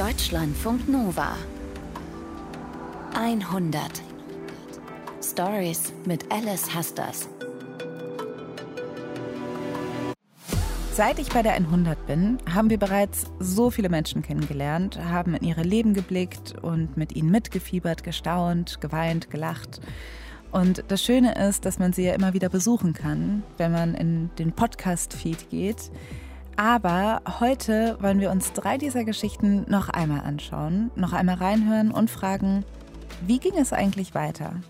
Deutschlandfunk Nova 100 Stories mit Alice Hasters. Seit ich bei der 100 bin, haben wir bereits so viele Menschen kennengelernt, haben in ihre Leben geblickt und mit ihnen mitgefiebert, gestaunt, geweint, gelacht. Und das Schöne ist, dass man sie ja immer wieder besuchen kann, wenn man in den Podcast-Feed geht. Aber heute wollen wir uns drei dieser Geschichten noch einmal anschauen, noch einmal reinhören und fragen, wie ging es eigentlich weiter?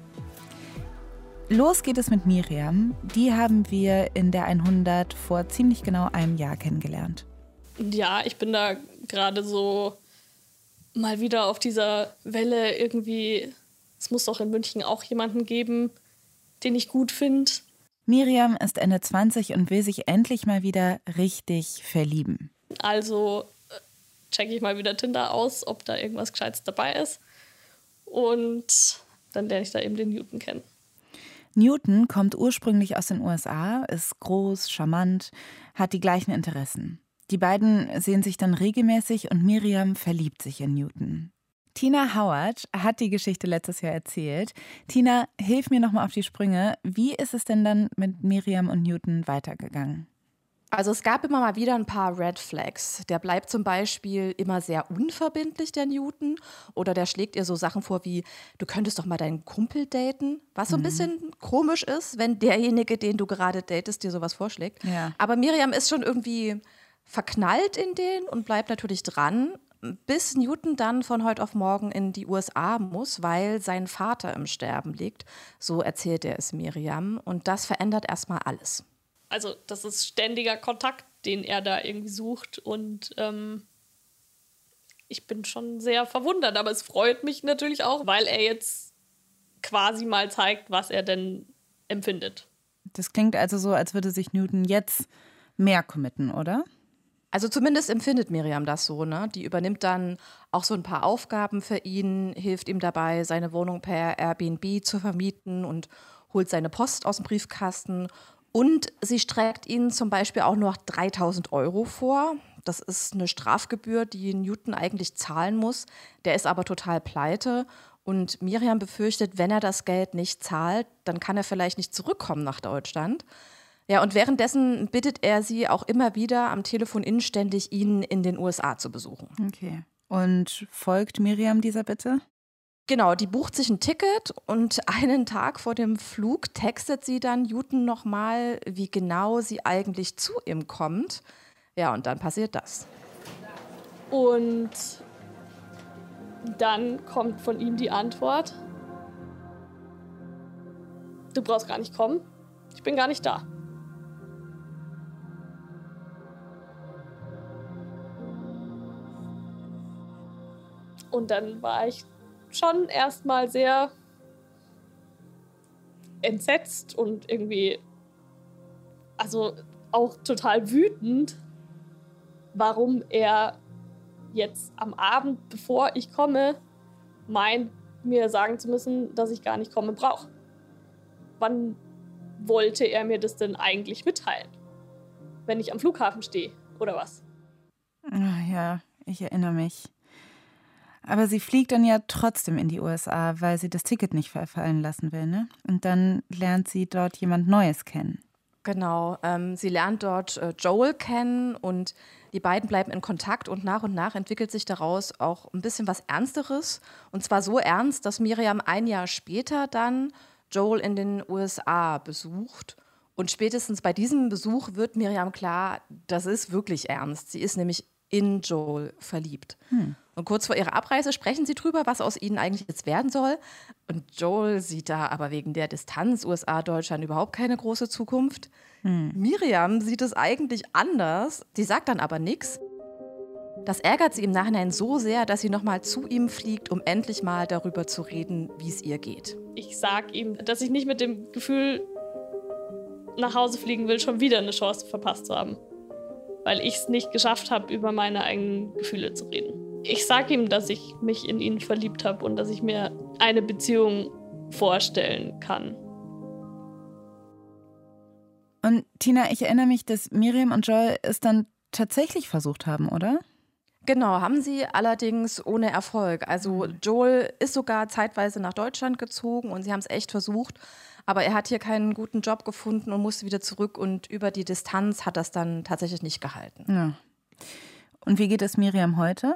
Los geht es mit Miriam. Die haben wir in der 100 vor ziemlich genau einem Jahr kennengelernt. Ja, ich bin da gerade so mal wieder auf dieser Welle irgendwie es muss doch in München auch jemanden geben, den ich gut finde. Miriam ist Ende 20 und will sich endlich mal wieder richtig verlieben. Also äh, checke ich mal wieder Tinder aus, ob da irgendwas Gescheites dabei ist. Und dann lerne ich da eben den Newton kennen. Newton kommt ursprünglich aus den USA, ist groß, charmant, hat die gleichen Interessen. Die beiden sehen sich dann regelmäßig und Miriam verliebt sich in Newton. Tina Howard hat die Geschichte letztes Jahr erzählt. Tina, hilf mir nochmal auf die Sprünge. Wie ist es denn dann mit Miriam und Newton weitergegangen? Also es gab immer mal wieder ein paar Red Flags. Der bleibt zum Beispiel immer sehr unverbindlich, der Newton. Oder der schlägt ihr so Sachen vor wie, du könntest doch mal deinen Kumpel daten. Was so ein mhm. bisschen komisch ist, wenn derjenige, den du gerade datest, dir sowas vorschlägt. Ja. Aber Miriam ist schon irgendwie verknallt in den und bleibt natürlich dran bis Newton dann von heute auf morgen in die USA muss, weil sein Vater im Sterben liegt. So erzählt er es Miriam. Und das verändert erstmal alles. Also, das ist ständiger Kontakt, den er da irgendwie sucht. Und ähm, ich bin schon sehr verwundert. Aber es freut mich natürlich auch, weil er jetzt quasi mal zeigt, was er denn empfindet. Das klingt also so, als würde sich Newton jetzt mehr committen, oder? Also zumindest empfindet Miriam das so, ne? Die übernimmt dann auch so ein paar Aufgaben für ihn, hilft ihm dabei, seine Wohnung per Airbnb zu vermieten und holt seine Post aus dem Briefkasten. Und sie streckt ihnen zum Beispiel auch noch 3000 Euro vor. Das ist eine Strafgebühr, die Newton eigentlich zahlen muss. Der ist aber total pleite. Und Miriam befürchtet, wenn er das Geld nicht zahlt, dann kann er vielleicht nicht zurückkommen nach Deutschland. Ja, und währenddessen bittet er sie auch immer wieder am Telefon inständig, ihn in den USA zu besuchen. Okay. Und folgt Miriam dieser Bitte? Genau, die bucht sich ein Ticket und einen Tag vor dem Flug textet sie dann Newton nochmal, wie genau sie eigentlich zu ihm kommt. Ja, und dann passiert das. Und dann kommt von ihm die Antwort: Du brauchst gar nicht kommen, ich bin gar nicht da. Und dann war ich schon erstmal sehr entsetzt und irgendwie, also auch total wütend, warum er jetzt am Abend, bevor ich komme, meint, mir sagen zu müssen, dass ich gar nicht kommen brauche. Wann wollte er mir das denn eigentlich mitteilen? Wenn ich am Flughafen stehe oder was? Ach ja, ich erinnere mich. Aber sie fliegt dann ja trotzdem in die USA, weil sie das Ticket nicht verfallen lassen will. Ne? Und dann lernt sie dort jemand Neues kennen. Genau, ähm, sie lernt dort äh, Joel kennen und die beiden bleiben in Kontakt und nach und nach entwickelt sich daraus auch ein bisschen was Ernsteres. Und zwar so ernst, dass Miriam ein Jahr später dann Joel in den USA besucht. Und spätestens bei diesem Besuch wird Miriam klar, das ist wirklich ernst. Sie ist nämlich in Joel verliebt. Hm. Und kurz vor ihrer Abreise sprechen sie drüber, was aus ihnen eigentlich jetzt werden soll. Und Joel sieht da aber wegen der Distanz USA-Deutschland überhaupt keine große Zukunft. Hm. Miriam sieht es eigentlich anders. Sie sagt dann aber nichts. Das ärgert sie im Nachhinein so sehr, dass sie nochmal zu ihm fliegt, um endlich mal darüber zu reden, wie es ihr geht. Ich sag ihm, dass ich nicht mit dem Gefühl nach Hause fliegen will, schon wieder eine Chance verpasst zu haben. Weil ich es nicht geschafft habe, über meine eigenen Gefühle zu reden ich sage ihm, dass ich mich in ihn verliebt habe und dass ich mir eine Beziehung vorstellen kann. Und Tina, ich erinnere mich, dass Miriam und Joel es dann tatsächlich versucht haben, oder? Genau, haben sie allerdings ohne Erfolg. Also mhm. Joel ist sogar zeitweise nach Deutschland gezogen und sie haben es echt versucht. Aber er hat hier keinen guten Job gefunden und musste wieder zurück und über die Distanz hat das dann tatsächlich nicht gehalten. Ja. Und wie geht es Miriam heute?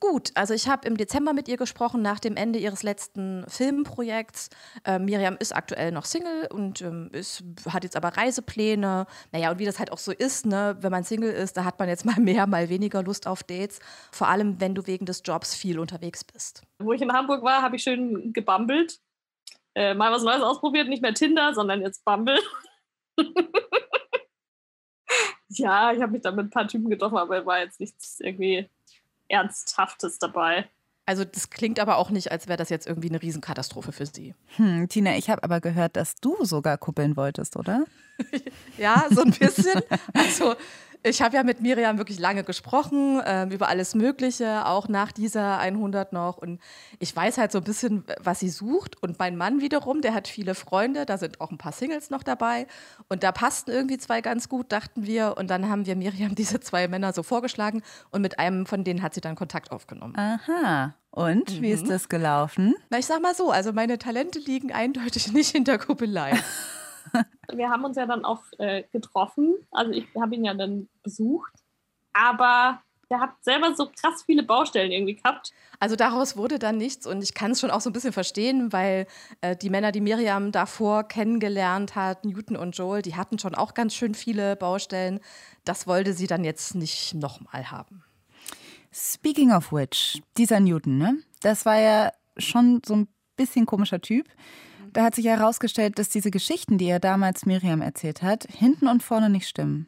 Gut, also ich habe im Dezember mit ihr gesprochen nach dem Ende ihres letzten Filmprojekts. Äh, Miriam ist aktuell noch Single und ähm, ist, hat jetzt aber Reisepläne. Naja, und wie das halt auch so ist, ne, wenn man Single ist, da hat man jetzt mal mehr, mal weniger Lust auf Dates. Vor allem, wenn du wegen des Jobs viel unterwegs bist. Wo ich in Hamburg war, habe ich schön gebummelt. Äh, mal was Neues ausprobiert, nicht mehr Tinder, sondern jetzt Bumble. ja, ich habe mich da mit ein paar Typen getroffen, aber war jetzt nichts irgendwie Ernsthaftes dabei. Also das klingt aber auch nicht, als wäre das jetzt irgendwie eine Riesenkatastrophe für Sie. Hm, Tina, ich habe aber gehört, dass du sogar kuppeln wolltest, oder? ja, so ein bisschen. Also ich habe ja mit Miriam wirklich lange gesprochen äh, über alles Mögliche, auch nach dieser 100 noch. Und ich weiß halt so ein bisschen, was sie sucht. Und mein Mann wiederum, der hat viele Freunde, da sind auch ein paar Singles noch dabei. Und da passten irgendwie zwei ganz gut, dachten wir. Und dann haben wir Miriam diese zwei Männer so vorgeschlagen. Und mit einem von denen hat sie dann Kontakt aufgenommen. Aha. Und mhm. wie ist mhm. das gelaufen? Na, ich sag mal so, also meine Talente liegen eindeutig nicht in der Kuppelei. Wir haben uns ja dann auch äh, getroffen. Also ich habe ihn ja dann besucht. Aber der hat selber so krass viele Baustellen irgendwie gehabt. Also daraus wurde dann nichts und ich kann es schon auch so ein bisschen verstehen, weil äh, die Männer, die Miriam davor kennengelernt hat, Newton und Joel, die hatten schon auch ganz schön viele Baustellen. Das wollte sie dann jetzt nicht nochmal haben. Speaking of which, dieser Newton, ne? Das war ja schon so ein bisschen komischer Typ. Da hat sich herausgestellt, dass diese Geschichten, die er damals Miriam erzählt hat, hinten und vorne nicht stimmen.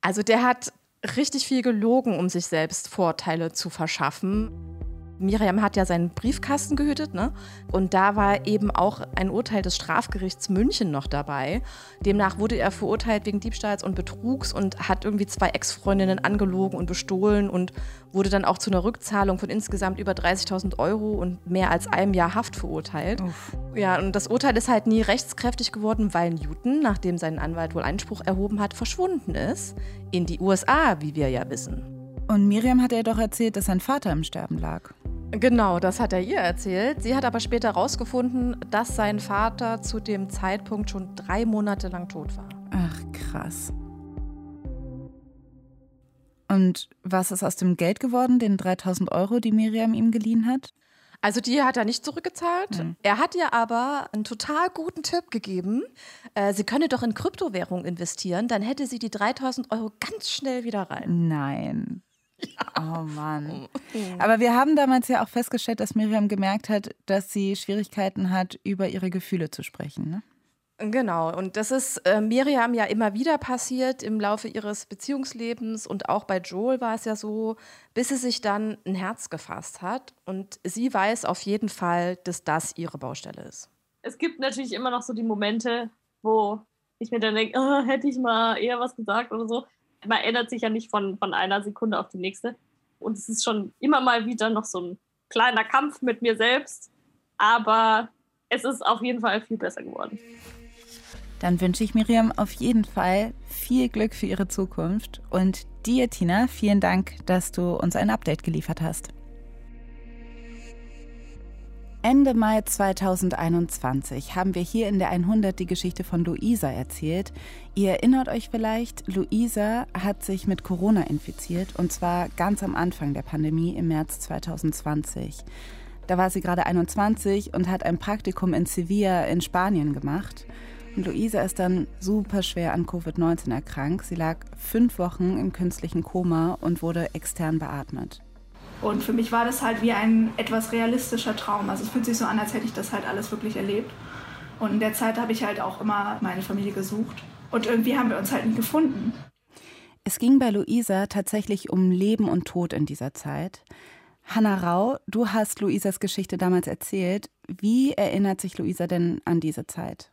Also der hat richtig viel gelogen, um sich selbst Vorteile zu verschaffen. Miriam hat ja seinen Briefkasten gehütet, ne? Und da war eben auch ein Urteil des Strafgerichts München noch dabei. Demnach wurde er verurteilt wegen Diebstahls und Betrugs und hat irgendwie zwei Ex-Freundinnen angelogen und bestohlen und wurde dann auch zu einer Rückzahlung von insgesamt über 30.000 Euro und mehr als einem Jahr Haft verurteilt. Uff. Ja, und das Urteil ist halt nie rechtskräftig geworden, weil Newton, nachdem sein Anwalt wohl Einspruch erhoben hat, verschwunden ist. In die USA, wie wir ja wissen. Und Miriam hat ja doch erzählt, dass sein Vater im Sterben lag. Genau, das hat er ihr erzählt. Sie hat aber später herausgefunden, dass sein Vater zu dem Zeitpunkt schon drei Monate lang tot war. Ach, krass. Und was ist aus dem Geld geworden, den 3000 Euro, die Miriam ihm geliehen hat? Also die hat er nicht zurückgezahlt. Mhm. Er hat ihr aber einen total guten Tipp gegeben. Äh, sie könne doch in Kryptowährung investieren, dann hätte sie die 3000 Euro ganz schnell wieder rein. Nein. Ja. Oh Mann. Aber wir haben damals ja auch festgestellt, dass Miriam gemerkt hat, dass sie Schwierigkeiten hat, über ihre Gefühle zu sprechen. Ne? Genau, und das ist äh, Miriam ja immer wieder passiert im Laufe ihres Beziehungslebens und auch bei Joel war es ja so, bis sie sich dann ein Herz gefasst hat und sie weiß auf jeden Fall, dass das ihre Baustelle ist. Es gibt natürlich immer noch so die Momente, wo ich mir dann denke, oh, hätte ich mal eher was gesagt oder so man ändert sich ja nicht von, von einer Sekunde auf die nächste. Und es ist schon immer mal wieder noch so ein kleiner Kampf mit mir selbst. Aber es ist auf jeden Fall viel besser geworden. Dann wünsche ich Miriam auf jeden Fall viel Glück für ihre Zukunft. Und dir, Tina, vielen Dank, dass du uns ein Update geliefert hast. Ende Mai 2021 haben wir hier in der 100 die Geschichte von Luisa erzählt. Ihr erinnert euch vielleicht, Luisa hat sich mit Corona infiziert und zwar ganz am Anfang der Pandemie im März 2020. Da war sie gerade 21 und hat ein Praktikum in Sevilla in Spanien gemacht. Und Luisa ist dann super schwer an Covid-19 erkrankt. Sie lag fünf Wochen im künstlichen Koma und wurde extern beatmet. Und für mich war das halt wie ein etwas realistischer Traum. Also es fühlt sich so an, als hätte ich das halt alles wirklich erlebt. Und in der Zeit habe ich halt auch immer meine Familie gesucht. Und irgendwie haben wir uns halt nie gefunden. Es ging bei Luisa tatsächlich um Leben und Tod in dieser Zeit. Hanna Rau, du hast Luisas Geschichte damals erzählt. Wie erinnert sich Luisa denn an diese Zeit?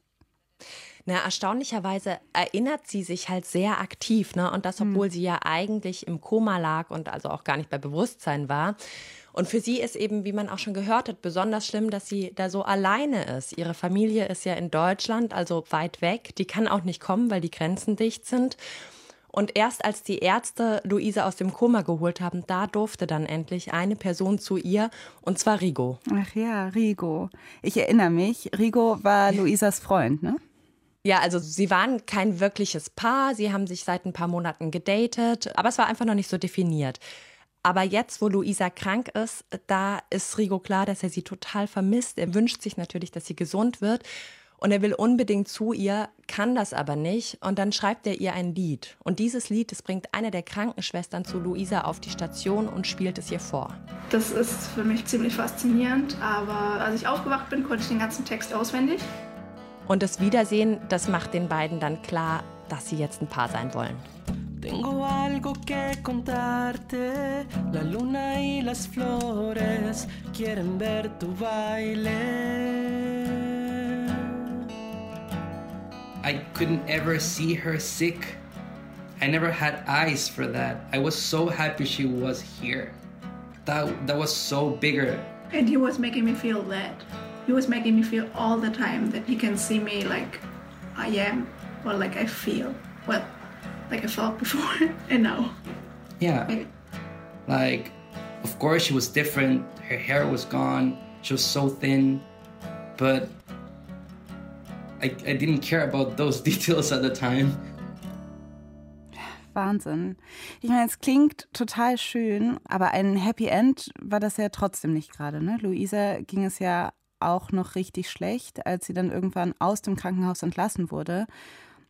Na, erstaunlicherweise erinnert sie sich halt sehr aktiv, ne? Und das, hm. obwohl hm. sie ja eigentlich im Koma lag und also auch gar nicht bei Bewusstsein war. Und für sie ist eben, wie man auch schon gehört hat, besonders schlimm, dass sie da so alleine ist. Ihre Familie ist ja in Deutschland, also weit weg. Die kann auch nicht kommen, weil die Grenzen dicht sind. Und erst als die Ärzte Luisa aus dem Koma geholt haben, da durfte dann endlich eine Person zu ihr, und zwar Rigo. Ach ja, Rigo. Ich erinnere mich, Rigo war Luisas Freund, ne? Ja, also sie waren kein wirkliches Paar, sie haben sich seit ein paar Monaten gedatet, aber es war einfach noch nicht so definiert. Aber jetzt, wo Luisa krank ist, da ist Rigo klar, dass er sie total vermisst. Er wünscht sich natürlich, dass sie gesund wird. Und er will unbedingt zu ihr, kann das aber nicht. Und dann schreibt er ihr ein Lied. Und dieses Lied, das bringt eine der Krankenschwestern zu Luisa auf die Station und spielt es ihr vor. Das ist für mich ziemlich faszinierend, aber als ich aufgewacht bin, konnte ich den ganzen Text auswendig. Und das Wiedersehen, das macht den beiden dann klar, dass sie jetzt ein Paar sein wollen. Tengo algo que contarte. La luna y las flores quieren ver tu baile. I couldn't ever see her sick. I never had eyes for that. I was so happy she was here. That that was so bigger. And he was making me feel that. He was making me feel all the time that he can see me like I am or like I feel. Well, like I felt before and now. Yeah. Like, of course, she was different. Her hair was gone. She was so thin. But I, I didn't care about those details at the time. Wahnsinn. Ich meine, es klingt total schön, aber ein Happy End war das ja trotzdem nicht gerade. Ne? Luisa ging es ja auch noch richtig schlecht, als sie dann irgendwann aus dem Krankenhaus entlassen wurde.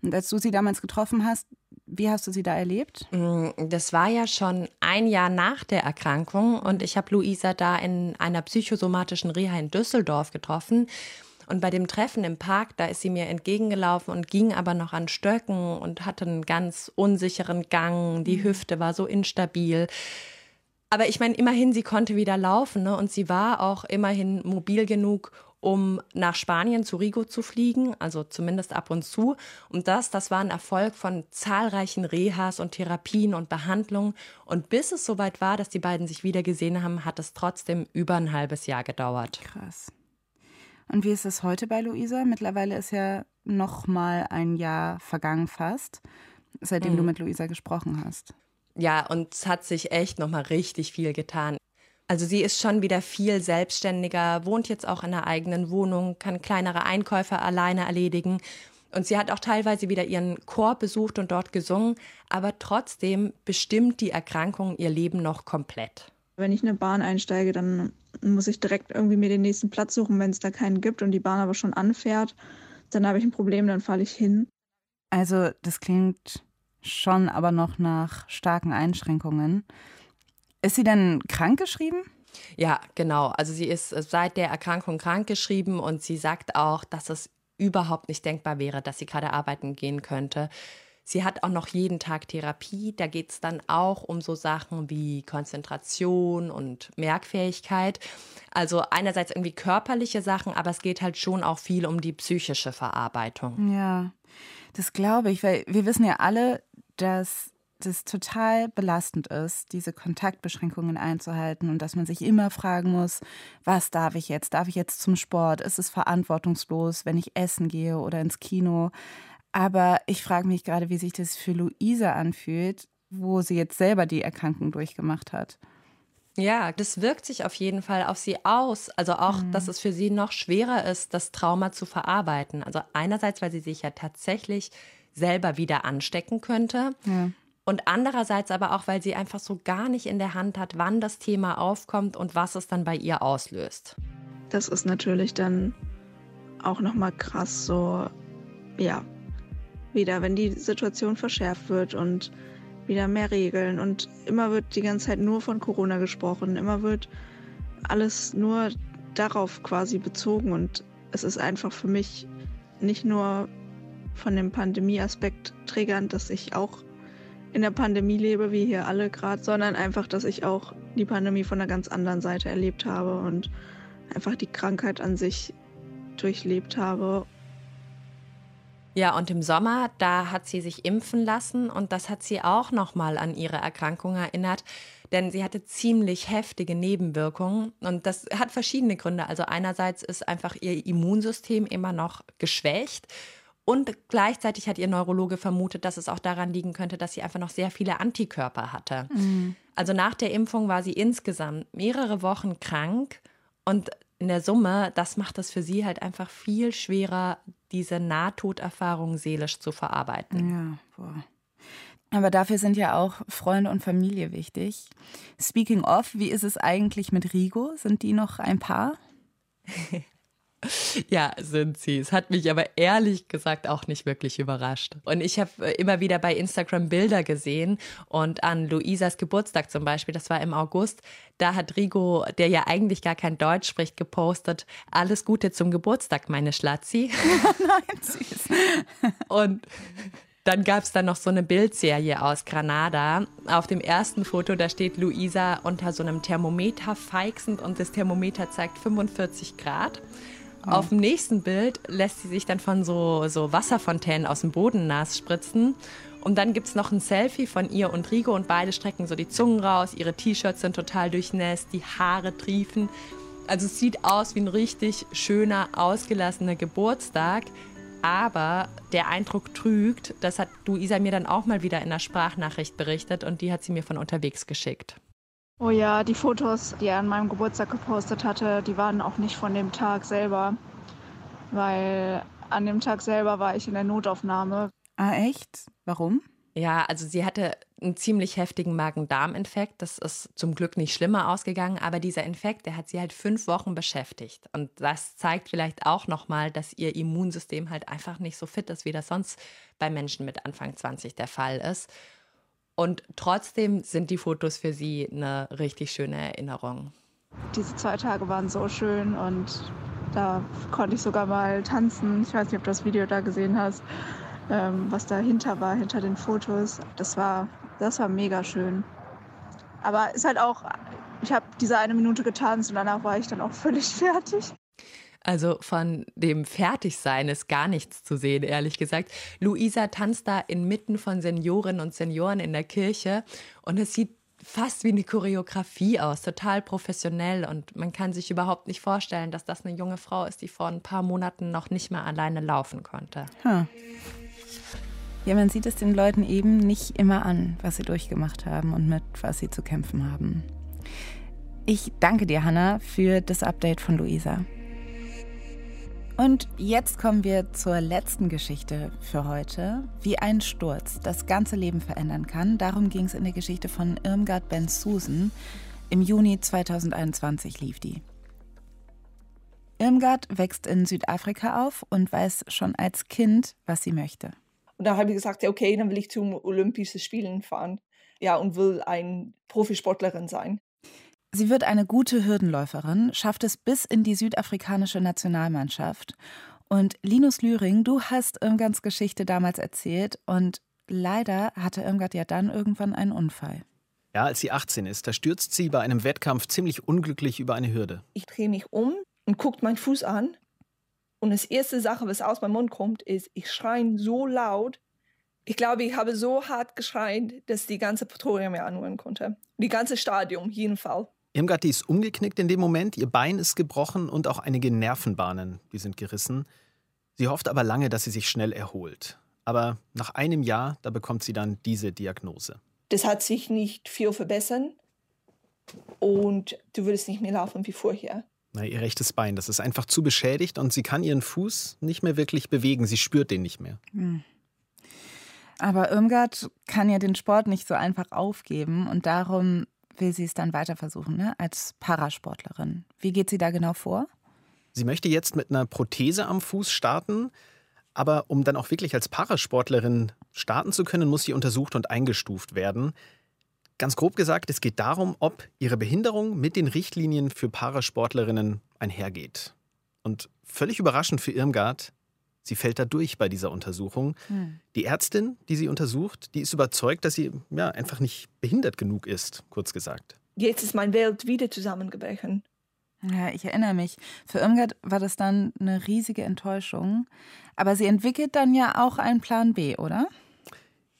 Und als du sie damals getroffen hast, wie hast du sie da erlebt? Mm, das war ja schon ein Jahr nach der Erkrankung und ich habe Luisa da in einer psychosomatischen Reha in Düsseldorf getroffen. Und bei dem Treffen im Park, da ist sie mir entgegengelaufen und ging aber noch an Stöcken und hatte einen ganz unsicheren Gang. Die mhm. Hüfte war so instabil. Aber ich meine, immerhin, sie konnte wieder laufen ne? und sie war auch immerhin mobil genug, um nach Spanien zu Rigo zu fliegen, also zumindest ab und zu. Und das, das war ein Erfolg von zahlreichen Rehas und Therapien und Behandlungen. Und bis es soweit war, dass die beiden sich wieder gesehen haben, hat es trotzdem über ein halbes Jahr gedauert. Krass. Und wie ist es heute bei Luisa? Mittlerweile ist ja noch mal ein Jahr vergangen fast, seitdem mhm. du mit Luisa gesprochen hast. Ja, und es hat sich echt noch mal richtig viel getan. Also sie ist schon wieder viel selbstständiger, wohnt jetzt auch in einer eigenen Wohnung, kann kleinere Einkäufe alleine erledigen. Und sie hat auch teilweise wieder ihren Chor besucht und dort gesungen, aber trotzdem bestimmt die Erkrankung ihr Leben noch komplett. Wenn ich in eine Bahn einsteige, dann muss ich direkt irgendwie mir den nächsten Platz suchen, wenn es da keinen gibt und die Bahn aber schon anfährt. Dann habe ich ein Problem, dann falle ich hin. Also das klingt schon aber noch nach starken Einschränkungen. Ist sie denn krankgeschrieben? Ja, genau. Also sie ist seit der Erkrankung krankgeschrieben und sie sagt auch, dass es überhaupt nicht denkbar wäre, dass sie gerade arbeiten gehen könnte. Sie hat auch noch jeden Tag Therapie. Da geht es dann auch um so Sachen wie Konzentration und Merkfähigkeit. Also einerseits irgendwie körperliche Sachen, aber es geht halt schon auch viel um die psychische Verarbeitung. Ja, das glaube ich, weil wir wissen ja alle, dass das total belastend ist, diese Kontaktbeschränkungen einzuhalten und dass man sich immer fragen muss, was darf ich jetzt? Darf ich jetzt zum Sport? Ist es verantwortungslos, wenn ich essen gehe oder ins Kino? Aber ich frage mich gerade, wie sich das für Luisa anfühlt, wo sie jetzt selber die Erkrankung durchgemacht hat. Ja, das wirkt sich auf jeden Fall auf sie aus. Also auch, mhm. dass es für sie noch schwerer ist, das Trauma zu verarbeiten. Also einerseits, weil sie sich ja tatsächlich selber wieder anstecken könnte. Ja. Und andererseits aber auch, weil sie einfach so gar nicht in der Hand hat, wann das Thema aufkommt und was es dann bei ihr auslöst. Das ist natürlich dann auch nochmal krass, so, ja, wieder, wenn die Situation verschärft wird und wieder mehr Regeln und immer wird die ganze Zeit nur von Corona gesprochen, immer wird alles nur darauf quasi bezogen und es ist einfach für mich nicht nur von dem Pandemie-Aspekt triggernd, dass ich auch in der Pandemie lebe, wie hier alle gerade, sondern einfach, dass ich auch die Pandemie von einer ganz anderen Seite erlebt habe und einfach die Krankheit an sich durchlebt habe ja, und im Sommer, da hat sie sich impfen lassen und das hat sie auch nochmal an ihre Erkrankung erinnert, denn sie hatte ziemlich heftige Nebenwirkungen und das hat verschiedene Gründe. Also einerseits ist einfach ihr Immunsystem immer noch geschwächt Und gleichzeitig hat ihr Neurologe vermutet, dass es auch daran liegen könnte, dass sie einfach noch sehr viele Antikörper hatte. Mhm. Also nach der Impfung war sie insgesamt mehrere Wochen krank und in der Summe, das macht es für sie halt einfach viel schwerer, diese Nahtoderfahrung seelisch zu verarbeiten. Ja, boah. Aber dafür sind ja auch Freunde und Familie wichtig. Speaking of, wie ist es eigentlich mit Rigo? Sind die noch ein Paar? Ja, sind sie. Es hat mich aber ehrlich gesagt auch nicht wirklich überrascht. Und ich habe äh, immer wieder bei Instagram Bilder gesehen und an Luisas Geburtstag zum Beispiel, das war im August, da hat Rigo, der ja eigentlich gar kein Deutsch spricht, gepostet, alles Gute zum Geburtstag, meine Schlatzi. Nein, süß. Und dann gab es dann noch so eine Bildserie aus Granada. Auf dem ersten Foto, da steht Luisa unter so einem Thermometer feixend und das Thermometer zeigt 45 Grad. Oh. Auf dem nächsten Bild lässt sie sich dann von so, so Wasserfontänen aus dem Boden nass spritzen. Und dann gibt es noch ein Selfie von ihr und Rigo und beide strecken so die Zungen raus. Ihre T-Shirts sind total durchnässt, die Haare triefen. Also es sieht aus wie ein richtig schöner, ausgelassener Geburtstag. Aber der Eindruck trügt, das hat Luisa mir dann auch mal wieder in einer Sprachnachricht berichtet und die hat sie mir von unterwegs geschickt. Oh ja, die Fotos, die er an meinem Geburtstag gepostet hatte, die waren auch nicht von dem Tag selber, weil an dem Tag selber war ich in der Notaufnahme. Ah, echt? Warum? Ja, also sie hatte einen ziemlich heftigen Magen-Darm-Infekt. Das ist zum Glück nicht schlimmer ausgegangen, aber dieser Infekt, der hat sie halt fünf Wochen beschäftigt. Und das zeigt vielleicht auch nochmal, dass ihr Immunsystem halt einfach nicht so fit ist, wie das sonst bei Menschen mit Anfang 20 der Fall ist. Und trotzdem sind die Fotos für sie eine richtig schöne Erinnerung. Diese zwei Tage waren so schön und da konnte ich sogar mal tanzen. Ich weiß nicht, ob du das Video da gesehen hast ähm, was dahinter war, hinter den Fotos. Das war, das war mega schön. Aber ist halt auch, ich habe diese eine Minute getanzt und danach war ich dann auch völlig fertig. Also von dem Fertigsein ist gar nichts zu sehen, ehrlich gesagt. Luisa tanzt da inmitten von Seniorinnen und Senioren in der Kirche und es sieht fast wie eine Choreografie aus, total professionell und man kann sich überhaupt nicht vorstellen, dass das eine junge Frau ist, die vor ein paar Monaten noch nicht mehr alleine laufen konnte. Hm. Ja, man sieht es den Leuten eben nicht immer an, was sie durchgemacht haben und mit was sie zu kämpfen haben. Ich danke dir, Hanna, für das Update von Luisa. Und jetzt kommen wir zur letzten Geschichte für heute. Wie ein Sturz das ganze Leben verändern kann. Darum ging es in der Geschichte von Irmgard Ben Susan. Im Juni 2021 lief die. Irmgard wächst in Südafrika auf und weiß schon als Kind, was sie möchte. Und da habe ich gesagt, ja, okay, dann will ich zum Olympischen Spielen fahren. Ja, und will ein Profisportlerin sein. Sie wird eine gute Hürdenläuferin, schafft es bis in die südafrikanische Nationalmannschaft. Und Linus Lühring, du hast Irmgards Geschichte damals erzählt und leider hatte Irmgard ja dann irgendwann einen Unfall. Ja, als sie 18 ist, da stürzt sie bei einem Wettkampf ziemlich unglücklich über eine Hürde. Ich drehe mich um und gucke meinen Fuß an und das erste Sache, was aus meinem Mund kommt, ist, ich schreie so laut. Ich glaube, ich habe so hart geschrien, dass die ganze Pretoria mir anhören konnte. Die ganze Stadion, jeden Fall. Irmgard, die ist umgeknickt in dem Moment, ihr Bein ist gebrochen und auch einige Nervenbahnen, die sind gerissen. Sie hofft aber lange, dass sie sich schnell erholt. Aber nach einem Jahr, da bekommt sie dann diese Diagnose. Das hat sich nicht viel verbessert und du würdest nicht mehr laufen wie vorher. Na, ihr rechtes Bein, das ist einfach zu beschädigt und sie kann ihren Fuß nicht mehr wirklich bewegen. Sie spürt den nicht mehr. Hm. Aber Irmgard kann ja den Sport nicht so einfach aufgeben und darum will sie es dann weiter versuchen, ne? als Parasportlerin. Wie geht sie da genau vor? Sie möchte jetzt mit einer Prothese am Fuß starten, aber um dann auch wirklich als Parasportlerin starten zu können, muss sie untersucht und eingestuft werden. Ganz grob gesagt, es geht darum, ob ihre Behinderung mit den Richtlinien für Parasportlerinnen einhergeht. Und völlig überraschend für Irmgard, sie fällt da durch bei dieser Untersuchung. Hm. Die Ärztin, die sie untersucht, die ist überzeugt, dass sie ja, einfach nicht behindert genug ist, kurz gesagt. Jetzt ist meine Welt wieder zusammengebrochen. Ja, ich erinnere mich. Für Irmgard war das dann eine riesige Enttäuschung. Aber sie entwickelt dann ja auch einen Plan B, oder?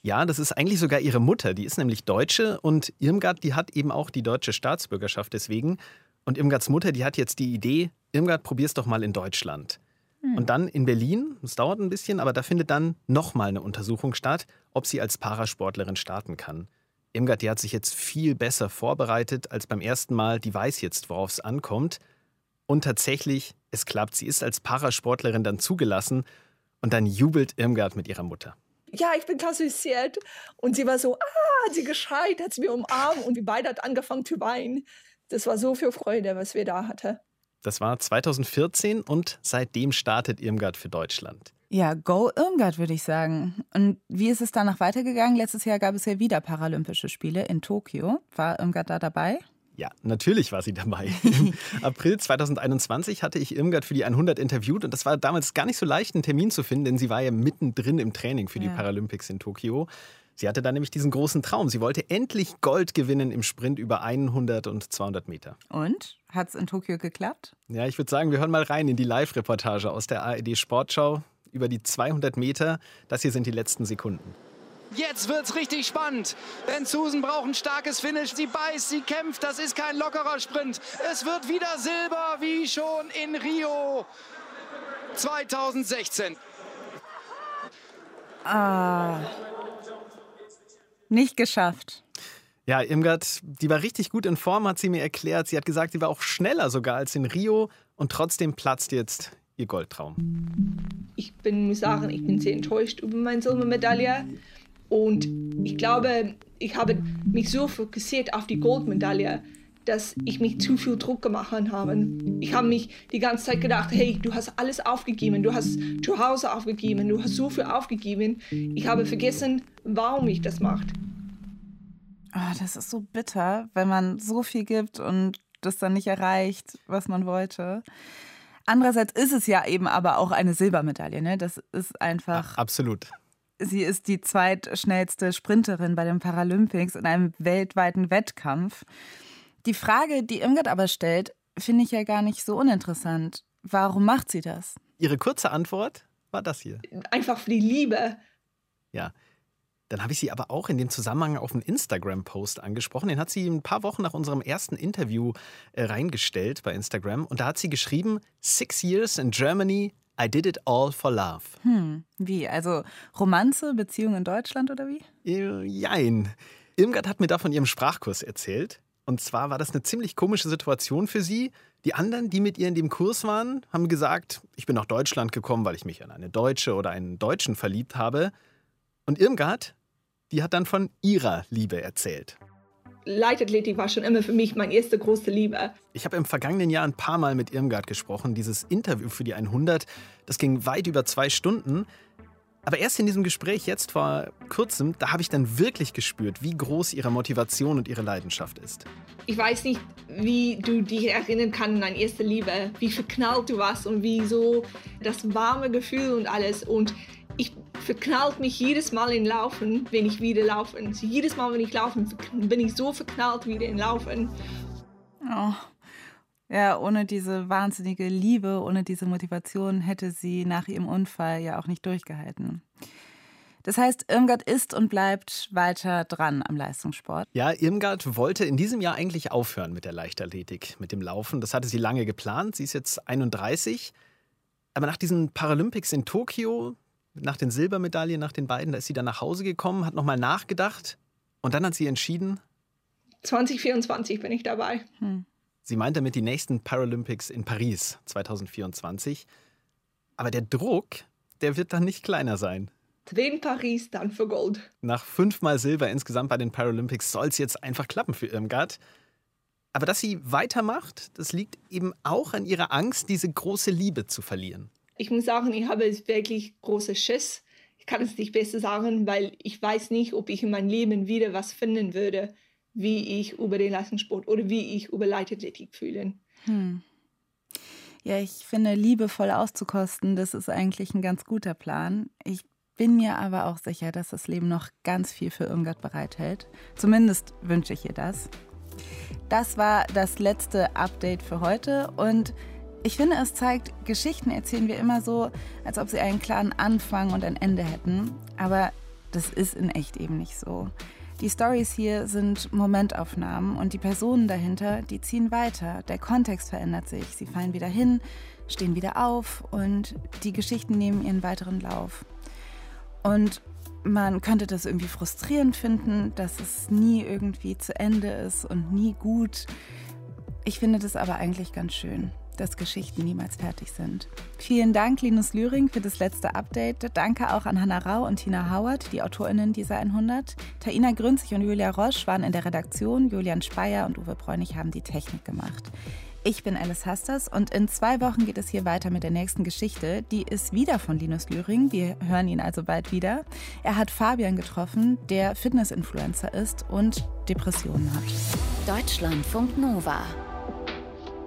Ja, das ist eigentlich sogar ihre Mutter. Die ist nämlich Deutsche und Irmgard, die hat eben auch die deutsche Staatsbürgerschaft deswegen. Und Irmgards Mutter, die hat jetzt die Idee, Irmgard, probier's doch mal in Deutschland. Hm. Und dann in Berlin, es dauert ein bisschen, aber da findet dann nochmal eine Untersuchung statt, ob sie als Parasportlerin starten kann. Irmgard, die hat sich jetzt viel besser vorbereitet als beim ersten Mal. Die weiß jetzt, worauf es ankommt. Und tatsächlich, es klappt. Sie ist als Parasportlerin dann zugelassen. Und dann jubelt Irmgard mit ihrer Mutter. Ja, ich bin klassifiziert. Und sie war so, ah, hat sie geschreit, hat sie mir umarmt und wir beide hat angefangen zu weinen. Das war so viel Freude, was wir da hatten. Das war 2014 und seitdem startet Irmgard für Deutschland. Ja, go Irmgard, würde ich sagen. Und wie ist es danach weitergegangen? Letztes Jahr gab es ja wieder Paralympische Spiele in Tokio. War Irmgard da dabei? Ja, natürlich war sie dabei. Im April 2021 hatte ich Irmgard für die 100 interviewt und das war damals gar nicht so leicht, einen Termin zu finden, denn sie war ja mittendrin im Training für die ja. Paralympics in Tokio. Sie hatte da nämlich diesen großen Traum. Sie wollte endlich Gold gewinnen im Sprint über 100 und 200 Meter. Und? Hat es in Tokio geklappt? Ja, ich würde sagen, wir hören mal rein in die Live-Reportage aus der ARD Sportschau über die 200 Meter. Das hier sind die letzten Sekunden. Jetzt wird's richtig spannend, denn Susan braucht ein starkes Finish. Sie beißt, sie kämpft, das ist kein lockerer Sprint. Es wird wieder Silber, wie schon in Rio 2016. Ah, nicht geschafft. Ja, Irmgard, die war richtig gut in Form, hat sie mir erklärt. Sie hat gesagt, sie war auch schneller sogar als in Rio und trotzdem platzt jetzt ihr Goldtraum. Ich bin, muss sagen, ich bin sehr enttäuscht über meine Silbermedaille. Und ich glaube, ich habe mich so fokussiert auf die Goldmedaille, dass ich mich zu viel Druck gemacht habe. Ich habe mich die ganze Zeit gedacht, hey, du hast alles aufgegeben, du hast zu Hause aufgegeben, du hast so viel aufgegeben. Ich habe vergessen, warum ich das mache. Oh, das ist so bitter, wenn man so viel gibt und das dann nicht erreicht, was man wollte. Andererseits ist es ja eben aber auch eine Silbermedaille. Ne? Das ist einfach. Ach, absolut. Sie ist die zweitschnellste Sprinterin bei den Paralympics in einem weltweiten Wettkampf. Die Frage, die Irmgard aber stellt, finde ich ja gar nicht so uninteressant. Warum macht sie das? Ihre kurze Antwort war das hier. Einfach für die Liebe. Ja. Dann habe ich sie aber auch in dem Zusammenhang auf einen Instagram-Post angesprochen. Den hat sie ein paar Wochen nach unserem ersten Interview äh, reingestellt bei Instagram. Und da hat sie geschrieben: Six years in Germany, I did it all for love. Hm, wie? Also Romanze, Beziehung in Deutschland oder wie? Äh, jein. Irmgard hat mir da von ihrem Sprachkurs erzählt. Und zwar war das eine ziemlich komische Situation für sie. Die anderen, die mit ihr in dem Kurs waren, haben gesagt, ich bin nach Deutschland gekommen, weil ich mich in eine Deutsche oder einen Deutschen verliebt habe. Und Irmgard, die hat dann von ihrer Liebe erzählt. Leichtathletik war schon immer für mich meine erste große Liebe. Ich habe im vergangenen Jahr ein paar Mal mit Irmgard gesprochen. Dieses Interview für die 100, das ging weit über zwei Stunden. Aber erst in diesem Gespräch jetzt vor kurzem, da habe ich dann wirklich gespürt, wie groß ihre Motivation und ihre Leidenschaft ist. Ich weiß nicht, wie du dich erinnern kannst an deine erste Liebe, wie verknallt du warst und wie so das warme Gefühl und alles. Und ich verknallt mich jedes Mal in Laufen, wenn ich wieder laufe. Also jedes Mal, wenn ich laufe, bin ich so verknallt wieder in Laufen. Oh. Ja, ohne diese wahnsinnige Liebe, ohne diese Motivation hätte sie nach ihrem Unfall ja auch nicht durchgehalten. Das heißt, Irmgard ist und bleibt weiter dran am Leistungssport. Ja, Irmgard wollte in diesem Jahr eigentlich aufhören mit der Leichtathletik, mit dem Laufen. Das hatte sie lange geplant. Sie ist jetzt 31. Aber nach diesen Paralympics in Tokio, nach den Silbermedaillen, nach den beiden, da ist sie dann nach Hause gekommen, hat nochmal nachgedacht und dann hat sie entschieden. 2024 bin ich dabei. Hm. Sie meint damit die nächsten Paralympics in Paris 2024. Aber der Druck, der wird dann nicht kleiner sein. Wenn Paris, dann für Gold. Nach fünfmal Silber insgesamt bei den Paralympics soll es jetzt einfach klappen für Irmgard. Aber dass sie weitermacht, das liegt eben auch an ihrer Angst, diese große Liebe zu verlieren. Ich muss sagen, ich habe wirklich große Schiss. Ich kann es nicht besser sagen, weil ich weiß nicht, ob ich in meinem Leben wieder was finden würde, wie ich über den Leistungssport oder wie ich über Leichtathletik fühle. Hm. Ja, ich finde, liebevoll auszukosten, das ist eigentlich ein ganz guter Plan. Ich bin mir aber auch sicher, dass das Leben noch ganz viel für Irmgard bereithält. Zumindest wünsche ich ihr das. Das war das letzte Update für heute und ich finde, es zeigt, Geschichten erzählen wir immer so, als ob sie einen klaren Anfang und ein Ende hätten. Aber das ist in echt eben nicht so. Die Stories hier sind Momentaufnahmen und die Personen dahinter, die ziehen weiter. Der Kontext verändert sich. Sie fallen wieder hin, stehen wieder auf und die Geschichten nehmen ihren weiteren Lauf. Und man könnte das irgendwie frustrierend finden, dass es nie irgendwie zu Ende ist und nie gut. Ich finde das aber eigentlich ganz schön dass Geschichten niemals fertig sind. Vielen Dank, Linus Lüring, für das letzte Update. Danke auch an Hannah Rau und Tina Howard, die AutorInnen dieser 100. Taina Grünzig und Julia Roche waren in der Redaktion. Julian Speyer und Uwe Bräunig haben die Technik gemacht. Ich bin Alice Hasters und in zwei Wochen geht es hier weiter mit der nächsten Geschichte. Die ist wieder von Linus Lüring. Wir hören ihn also bald wieder. Er hat Fabian getroffen, der Fitness-Influencer ist und Depressionen hat. Deutschlandfunk Nova